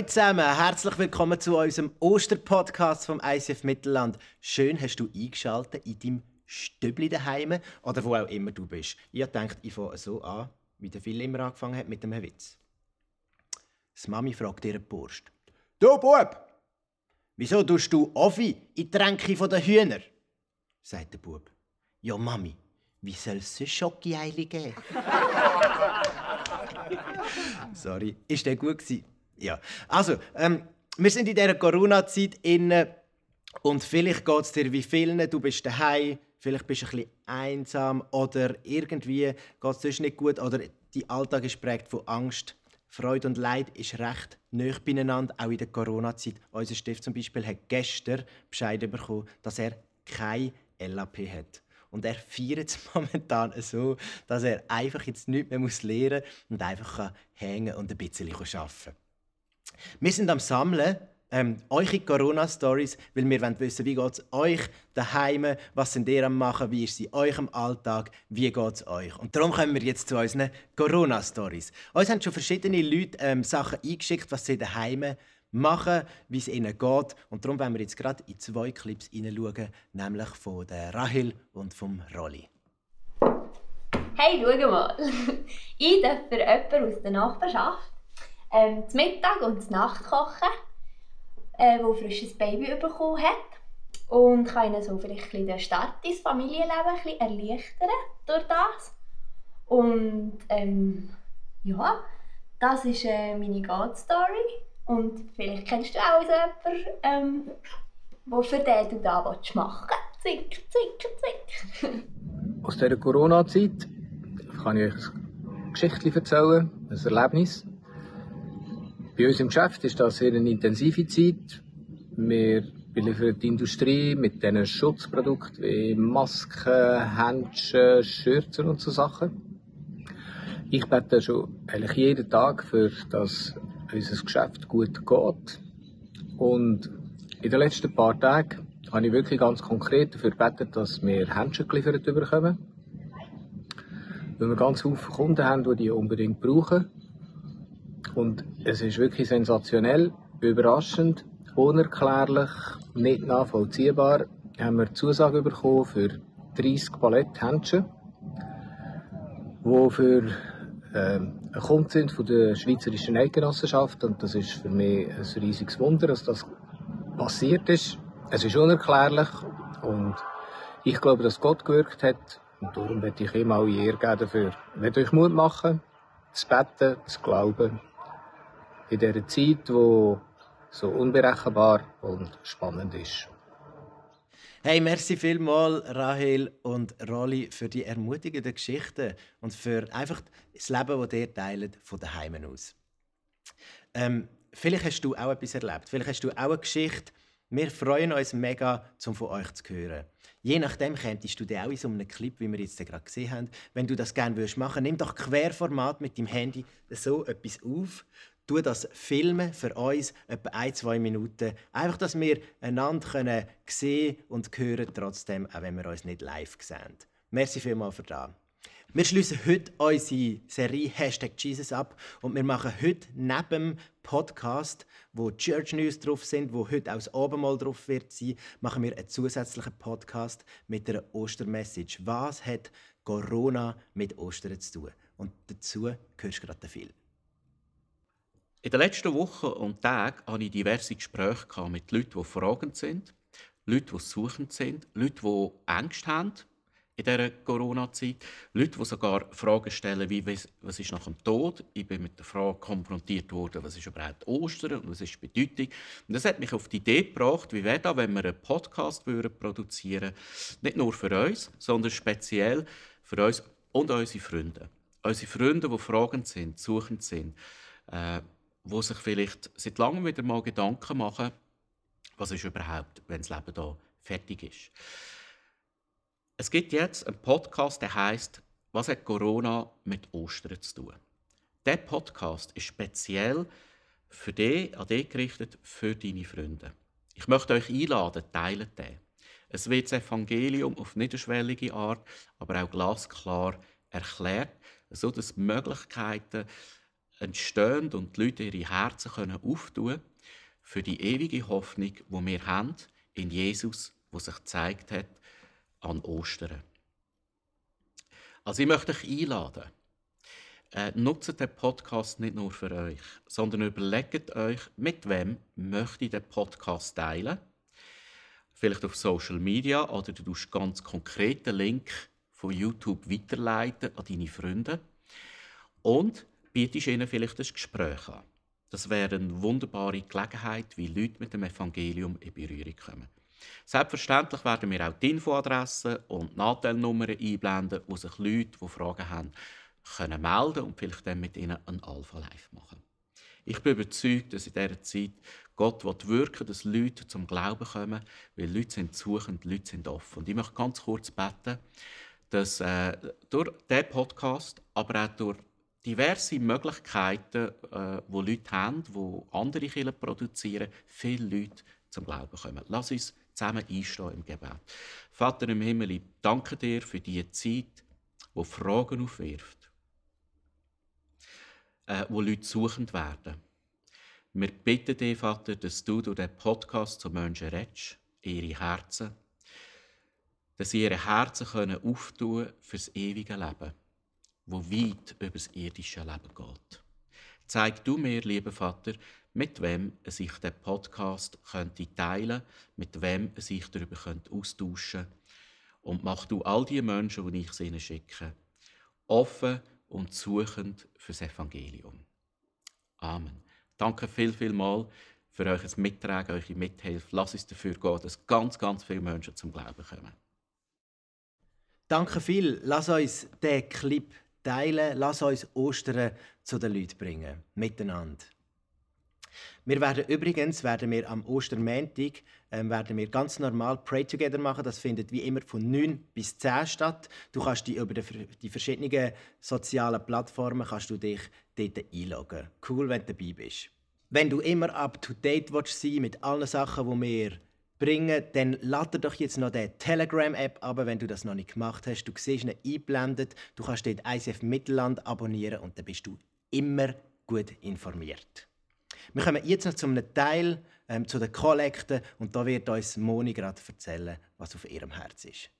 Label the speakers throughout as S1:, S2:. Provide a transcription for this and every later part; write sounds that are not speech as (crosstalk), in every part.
S1: Hallo zusammen, herzlich willkommen zu unserem Osterpodcast vom ICF Mittelland. Schön hast du eingeschaltet in deinem Stübli daheim oder wo auch immer du bist. Ich denke, ich fange so an, wie der Phil immer angefangen hat mit einem Witz. Das Mami fragt ihren Burst. Du Bub, wieso tust du Offi in die Tränke der Hühner? sagt der Bub. Ja Mami, wie soll es Schokoeile geben? (laughs) Sorry, ist der gut gewesen? Ja. Also, ähm, wir sind in dieser Corona-Zeit inne und vielleicht geht es dir wie vielen, du bist daheim, vielleicht bist du ein bisschen einsam oder irgendwie geht es nicht gut oder dein Alltag ist prägt von Angst. Freude und Leid ist recht nah beieinander, auch in der Corona-Zeit. Unser Stift zum Beispiel hat gestern Bescheid bekommen, dass er kein LAP hat. Und er feiert es (laughs) momentan so, dass er einfach jetzt nichts mehr lernen muss und einfach hängen und ein bisschen arbeiten kann. Wir sind am Sammeln ähm, eure Corona-Stories, weil wir wollen wissen, wie geht es euch daheim, was sind ihr am machen, wie ist es in eurem Alltag, wie geht es euch. Und darum kommen wir jetzt zu unseren Corona-Stories. Uns haben schon verschiedene Leute ähm, Sachen eingeschickt, was sie daheim machen, wie es ihnen geht. Und darum wollen wir jetzt gerade in zwei Clips hineinschauen, nämlich von der Rahel und vom Rolli.
S2: Hey, schau mal. (laughs) Ich darf für jemanden aus der Nachbarschaft ähm, zum Mittag und zur Nacht kochen, äh, wo frisches Baby bekommen hat. Und kann ihnen so vielleicht ein den Start ins Familienleben ein erleichtern durch das. Und ähm, ja, das ist äh, meine God-Story. Und vielleicht kennst du auch jemanden, ähm, wo für den du da machen willst. Zink, zink, zink. (laughs)
S3: Aus dieser Corona-Zeit kann ich euch eine Geschichte erzählen, ein Erlebnis. Bei uns im Geschäft ist das sehr eine intensive Zeit. Wir beliefern die Industrie mit diesen Schutzprodukten wie Masken, Händchen, Schürzen und so Sachen. Ich bete schon eigentlich jeden Tag für das unser Geschäft gut geht. Und in den letzten paar Tagen habe ich wirklich ganz konkret dafür gebeten, dass wir Händchen geliefert bekommen. Weil wir ganz viele Kunden haben, die die unbedingt brauchen. Und es ist wirklich sensationell, überraschend, unerklärlich, nicht nachvollziehbar. Haben wir Zusage bekommen für 30 Paletthändchen, die für äh, Kunde sind von der Schweizerischen Eidgenossenschaft. Und das ist für mich ein riesiges Wunder, dass das passiert ist. Es ist unerklärlich und ich glaube, dass Gott gewirkt hat. Und darum möchte ich ihm alle Ehre geben dafür. Ich euch Mut machen, zu beten, zu glauben, in dieser Zeit, die so unberechenbar und spannend ist.
S1: Hey, merci vielmal, Rahel und Rolli, für die ermutigenden Geschichten und für einfach das Leben, das ihr teilt, von daheim aus. Ähm, vielleicht hast du auch etwas erlebt. Vielleicht hast du auch eine Geschichte. Wir freuen uns mega, um von euch zu hören. Je nachdem könntest du dir auch in so einem Clip, wie wir jetzt gerade gesehen haben, wenn du das gerne machen würdest, nimm doch Querformat mit dem Handy so etwas auf tu das filmen für uns etwa ein, zwei Minuten. Einfach, dass wir einander können sehen und hören, trotzdem, auch wenn wir uns nicht live sehen. Merci vielmals für das. Wir schließen heute unsere Serie Hashtag Jesus ab und wir machen heute neben dem Podcast, wo Church News drauf sind, wo heute auch das Abendmahl drauf wird sein, machen wir einen zusätzlichen Podcast mit einer Ostermessage. Was hat Corona mit Ostern zu tun? Und dazu hörst du gerade viel.
S4: In den letzten Wochen und Tagen hatte ich diverse Gespräche mit Leuten, die fragend sind, Leuten, die suchend sind, Leuten, die Angst haben in dieser Corona-Zeit, Leute, die sogar Fragen stellen, wie was ist nach dem Tod. Ich bin mit der Frage konfrontiert worden, was ist überhaupt Ostern und was ist die Bedeutung. Und das hat mich auf die Idee gebracht, wie wäre da, wenn wir einen Podcast produzieren würden, nicht nur für uns, sondern speziell für uns und unsere Freunde. Unsere Freunde, die fragend sind, suchend sind, äh, wo sich vielleicht seit langem wieder mal Gedanken machen, was ist überhaupt, wenn das Leben da fertig ist. Es gibt jetzt einen Podcast, der heißt Was hat Corona mit Ostern zu tun? Der Podcast ist speziell für dich, an dich gerichtet, für deine Freunde. Ich möchte euch einladen, teilen den. Es wird das Evangelium auf niederschwellige Art, aber auch glasklar erklärt, so dass Möglichkeiten entstehen und die Leute ihre Herzen können auftun für die ewige Hoffnung, wo wir haben in Jesus, wo sich gezeigt hat an Ostern. Also ich möchte euch einladen. Äh, nutzt den Podcast nicht nur für euch, sondern überlegt euch, mit wem möchte ich den Podcast teilen. Vielleicht auf Social Media oder du tust ganz konkreten Link von YouTube weiterleiten an deine Freunde und bietest ihnen vielleicht ein Gespräch an. Das wäre eine wunderbare Gelegenheit, wie Leute mit dem Evangelium in Berührung kommen. Selbstverständlich werden wir auch die Infoadressen und die Nachteilnummern einblenden, wo sich Leute, die Fragen haben, können melden und vielleicht dann mit ihnen ein Alpha Live machen. Ich bin überzeugt, dass in dieser Zeit Gott wirken will, dass Leute zum Glauben kommen, weil Leute sind suchend, Leute sind offen. Und ich möchte ganz kurz beten, dass äh, durch diesen Podcast, aber auch durch diverse Möglichkeiten, äh, wo Leute haben, wo andere Kirchen produzieren, viele Leute zum Glauben kommen. Lass uns zusammen einstehen im Gebet. Vater im Himmel, ich danke dir für diese Zeit, wo Fragen aufwirft, äh, wo Leute suchend werden. Wir bitten dich, Vater, dass du durch diesen Podcast zu Menschen redest, ihre Herzen, dass sie ihre Herzen können auftun fürs ewige Leben, wo weit über das irdische Leben geht. Zeig du mir, lieber Vater, mit wem sich der Podcast könnte teilen, mit wem sich darüber könnte austauschen und mach du all die Menschen, die ich ihnen schicke, offen und suchend fürs Evangelium. Amen. Danke viel, viel mal für euch Mittragen, eure Mithilfe. Lass uns dafür gehen, dass ganz, ganz viele Menschen zum Glauben kommen.
S1: Danke viel. Lass uns den Clip teilen. Lass uns Ostern zu den Leuten bringen. Miteinander. Wir werden übrigens werden wir am Ostermäntig ähm, werden wir ganz normal Pray Together machen. Das findet wie immer von 9 bis 10 statt. Du kannst dich über die, die verschiedenen sozialen Plattformen kannst du dich dort einloggen. Cool, wenn du dabei bist. Wenn du immer up to date sein mit allen Sachen, die wir bringen, dann lade doch jetzt noch die Telegram-App ab, wenn du das noch nicht gemacht hast. Du siehst ihn eingeblendet, du kannst dort ICF Mittelland abonnieren und dann bist du immer gut informiert. Wir kommen jetzt noch zu einem Teil, ähm, zu den Kollekten und da wird uns Moni gerade erzählen, was auf ihrem Herz ist.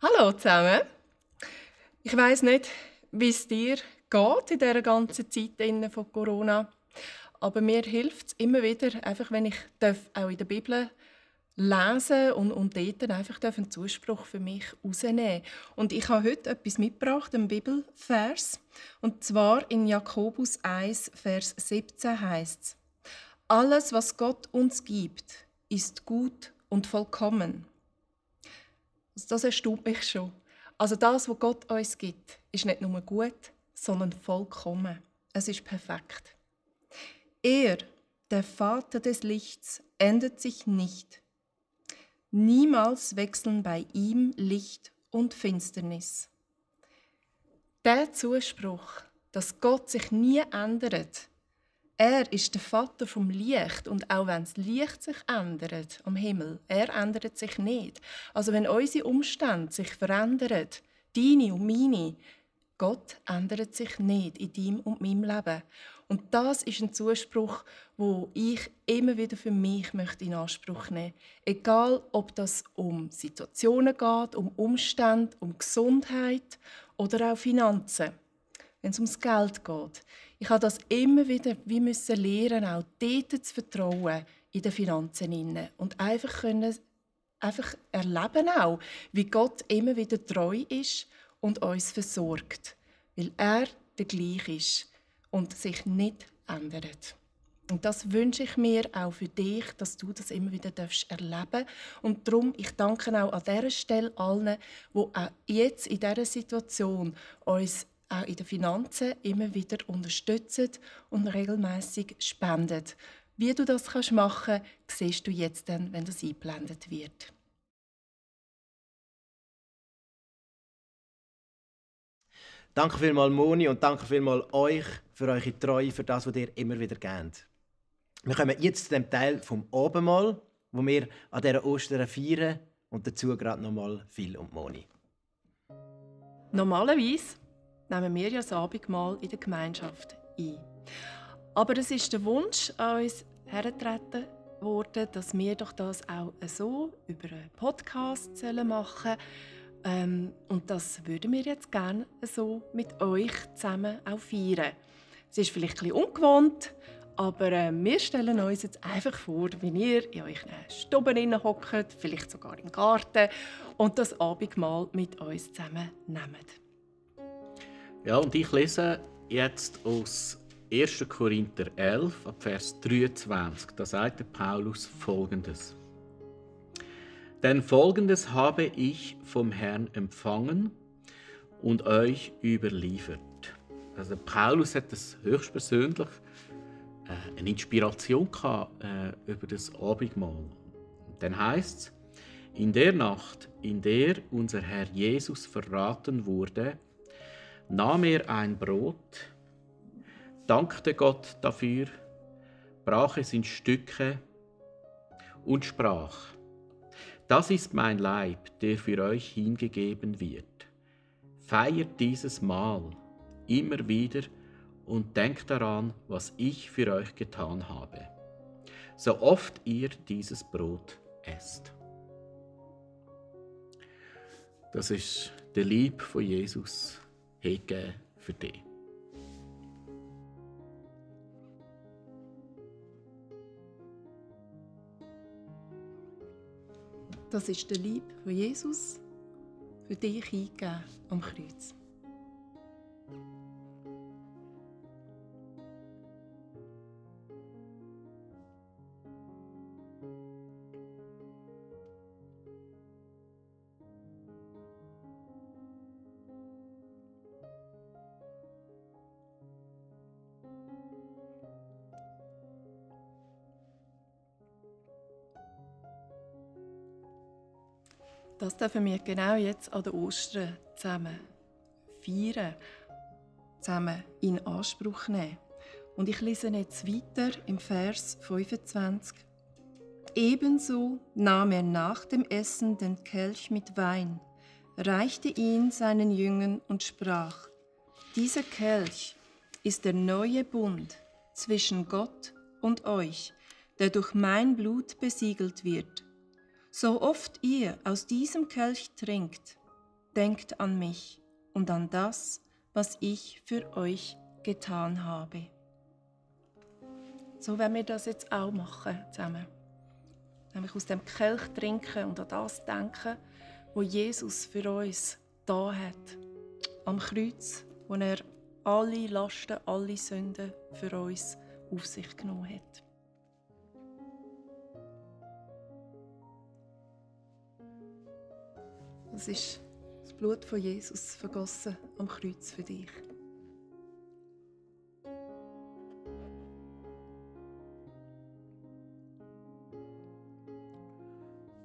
S5: Hallo zusammen. Ich weiß nicht, wie es dir geht in dieser ganzen Zeit von Corona, aber mir hilft es immer wieder, einfach wenn ich auch in der Bibel lesen und, und dort einfach einen Zuspruch für mich rausnehmen Und ich habe heute etwas mitgebracht, einen Bibelvers. Und zwar in Jakobus 1, Vers 17 heißt es, Alles, was Gott uns gibt, ist gut und vollkommen. Das erstaunt mich schon. Also das, was Gott uns gibt, ist nicht nur gut, sondern vollkommen. Es ist perfekt. Er, der Vater des Lichts, ändert sich nicht Niemals wechseln bei ihm Licht und Finsternis. Der Zuspruch, dass Gott sich nie ändert, er ist der Vater vom Licht und auch wenn das Licht sich ändert am Himmel, er ändert sich nicht. Also wenn unsere Umstände sich verändern, deine und meine, Gott ändert sich nicht in deinem und meinem Leben. Und das ist ein Zuspruch, wo ich immer wieder für mich möchte in Anspruch nehmen. Egal, ob das um Situationen geht, um Umstände, um Gesundheit oder auch Finanzen. Wenn es ums Geld geht. Ich habe das immer wieder wie müssen lernen, auch dort zu vertrauen in den Finanzen und einfach können einfach erleben auch, wie Gott immer wieder treu ist und uns versorgt, weil er der gleich ist und sich nicht ändert. Und das wünsche ich mir auch für dich, dass du das immer wieder erleben darfst. Und darum, ich danke auch an dieser Stelle allen, die auch jetzt in dieser Situation uns auch in den Finanzen immer wieder unterstützen und regelmäßig spenden. Wie du das machen kannst, siehst du jetzt dann, wenn das eingeblendet wird.
S1: Danke vielmals, Moni, und danke vielmals euch für eure Treue, für das, was ihr immer wieder gebt. Wir kommen jetzt zu dem Teil vom Abendmahl, wo wir an dieser Ostern feiern und dazu gerade nochmal viel und Moni.
S5: Normalerweise nehmen wir ja das Abendmahl in der Gemeinschaft ein. Aber es ist der Wunsch an uns hergetreten worden, dass wir doch das auch so über einen Podcast machen sollen. Ähm, und das würden wir jetzt gerne so mit euch zusammen auch feiern. Es ist vielleicht bisschen ungewohnt, aber äh, wir stellen uns jetzt einfach vor, wie ihr in euren Stuben hockt, vielleicht sogar im Garten und das Abendmahl mit uns zusammen nehmt.
S4: Ja, und ich lese jetzt aus 1. Korinther 11, Vers 23. Da sagt Paulus folgendes. Denn folgendes habe ich vom Herrn empfangen und euch überliefert. Also Paulus hat das höchstpersönlich äh, eine Inspiration gehabt, äh, über das Abendmahl. Dann heißt es, in der Nacht, in der unser Herr Jesus verraten wurde, nahm er ein Brot, dankte Gott dafür, brach es in Stücke und sprach, das ist mein Leib, der für euch hingegeben wird. Feiert dieses Mahl immer wieder und denkt daran, was ich für euch getan habe, so oft ihr dieses Brot esst. Das ist der Lieb von Jesus hingegeben für dich.
S5: Das ist der Lieb von Jesus für dich hingegeben am Kreuz. Das dürfen wir genau jetzt an der Ostern zusammen feiern, zusammen in Anspruch nehmen. Und ich lese jetzt weiter im Vers 25. Ebenso nahm er nach dem Essen den Kelch mit Wein, reichte ihn seinen Jüngern und sprach, dieser Kelch ist der neue Bund zwischen Gott und euch, der durch mein Blut besiegelt wird. So oft ihr aus diesem Kelch trinkt, denkt an mich und an das, was ich für euch getan habe. So werden wir das jetzt auch machen zusammen. Nämlich aus dem Kelch trinken und an das denken, wo Jesus für uns da hat. Am Kreuz, wo er alle Lasten, alle Sünden für uns auf sich genommen hat. Das ist das Blut von Jesus vergossen am Kreuz für dich.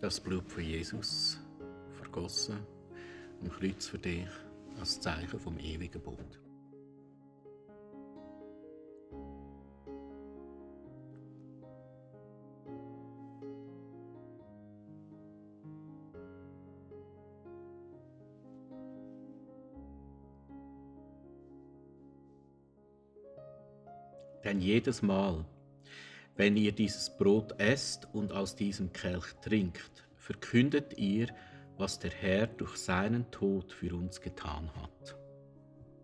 S4: Das Blut von Jesus vergossen am Kreuz für dich als Zeichen vom ewigen Bund. Denn jedes Mal, wenn ihr dieses Brot esst und aus diesem Kelch trinkt, verkündet ihr, was der Herr durch seinen Tod für uns getan hat.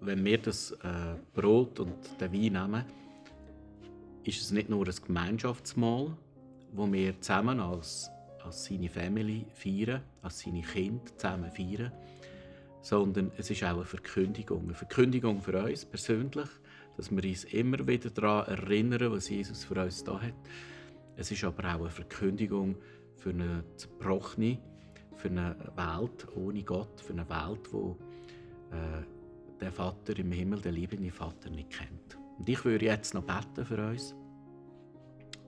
S4: Wenn wir das äh, Brot und den Wein nehmen, ist es nicht nur ein Gemeinschaftsmahl, wo wir zusammen als, als seine Family feiern, als seine Kinder zusammen feiern, sondern es ist auch eine Verkündigung. Eine Verkündigung für uns persönlich, dass wir uns immer wieder daran erinnern, was Jesus für uns da hat. Es ist aber auch eine Verkündigung für eine zerbrochene, für eine Welt ohne Gott, für eine Welt, wo äh, der Vater im Himmel, der liebende Vater, nicht kennt. Und ich würde jetzt noch beten für uns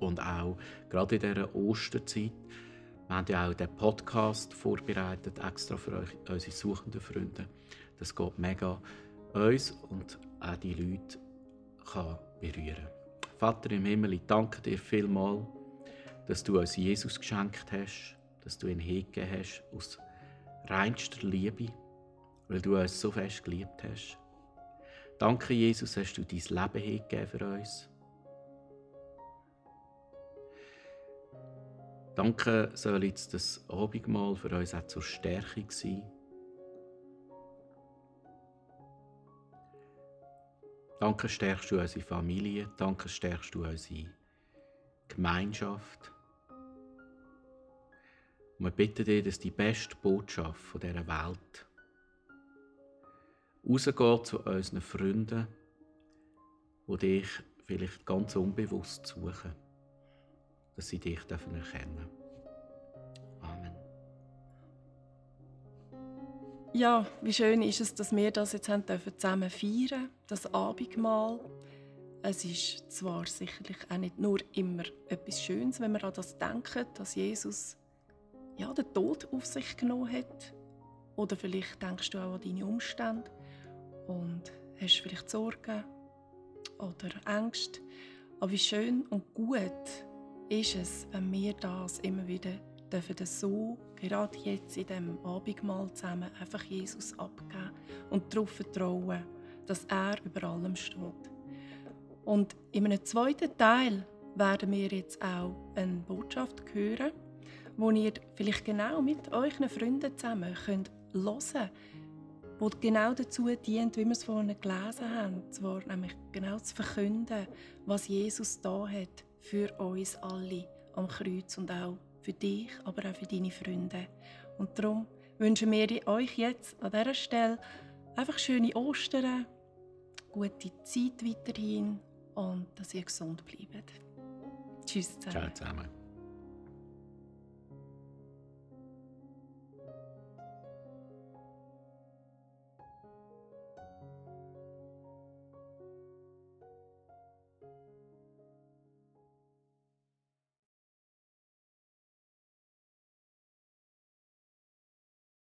S4: und auch gerade in dieser Osterzeit. Wir haben ja auch den Podcast vorbereitet, extra für euch, unsere suchenden Freunde. Das geht mega uns und auch die Leute kann berühren Vater im Himmel, ich danke dir vielmal, dass du uns Jesus geschenkt hast, dass du ihn hingegeben hast aus reinster Liebe, weil du uns so fest geliebt hast. Danke, Jesus, hast du dein Leben hingegeben für uns. Danke soll jetzt das Abendmahl für uns auch zur Stärkung sein. Danke stärkst du unsere Familie, danke stärkst du unsere Gemeinschaft. Und wir bitten dich, dass die beste Botschaft von dieser Welt rausgeht zu unseren Freunden, die dich vielleicht ganz unbewusst suchen, dass sie dich erkennen dürfen.
S5: Ja, wie schön ist es, dass wir das jetzt haben dürfen zusammen feiern, das Abendmahl. Es ist zwar sicherlich auch nicht nur immer etwas Schönes, wenn wir an das denken, dass Jesus ja, den Tod auf sich genommen hat. Oder vielleicht denkst du auch an deine Umstände und hast vielleicht Sorgen oder Ängste. Aber wie schön und gut ist es, wenn wir das immer wieder dürfen so, gerade jetzt in diesem Abendmahl zusammen, einfach Jesus abgeben und darauf vertrauen, dass er über allem steht. Und in einem zweiten Teil werden wir jetzt auch eine Botschaft hören, wo ihr vielleicht genau mit euren Freunden zusammen könnt hören könnt, wo genau dazu dient, wie wir es vorhin gelesen haben, zwar nämlich genau zu verkünden, was Jesus da hat für uns alle am Kreuz und auch für dich, aber auch für deine Freunde. Und darum wünschen wir euch jetzt an dieser Stelle einfach schöne Ostern, gute Zeit weiterhin und dass ihr gesund bleibt. Tschüss
S4: zusammen. Ciao zusammen.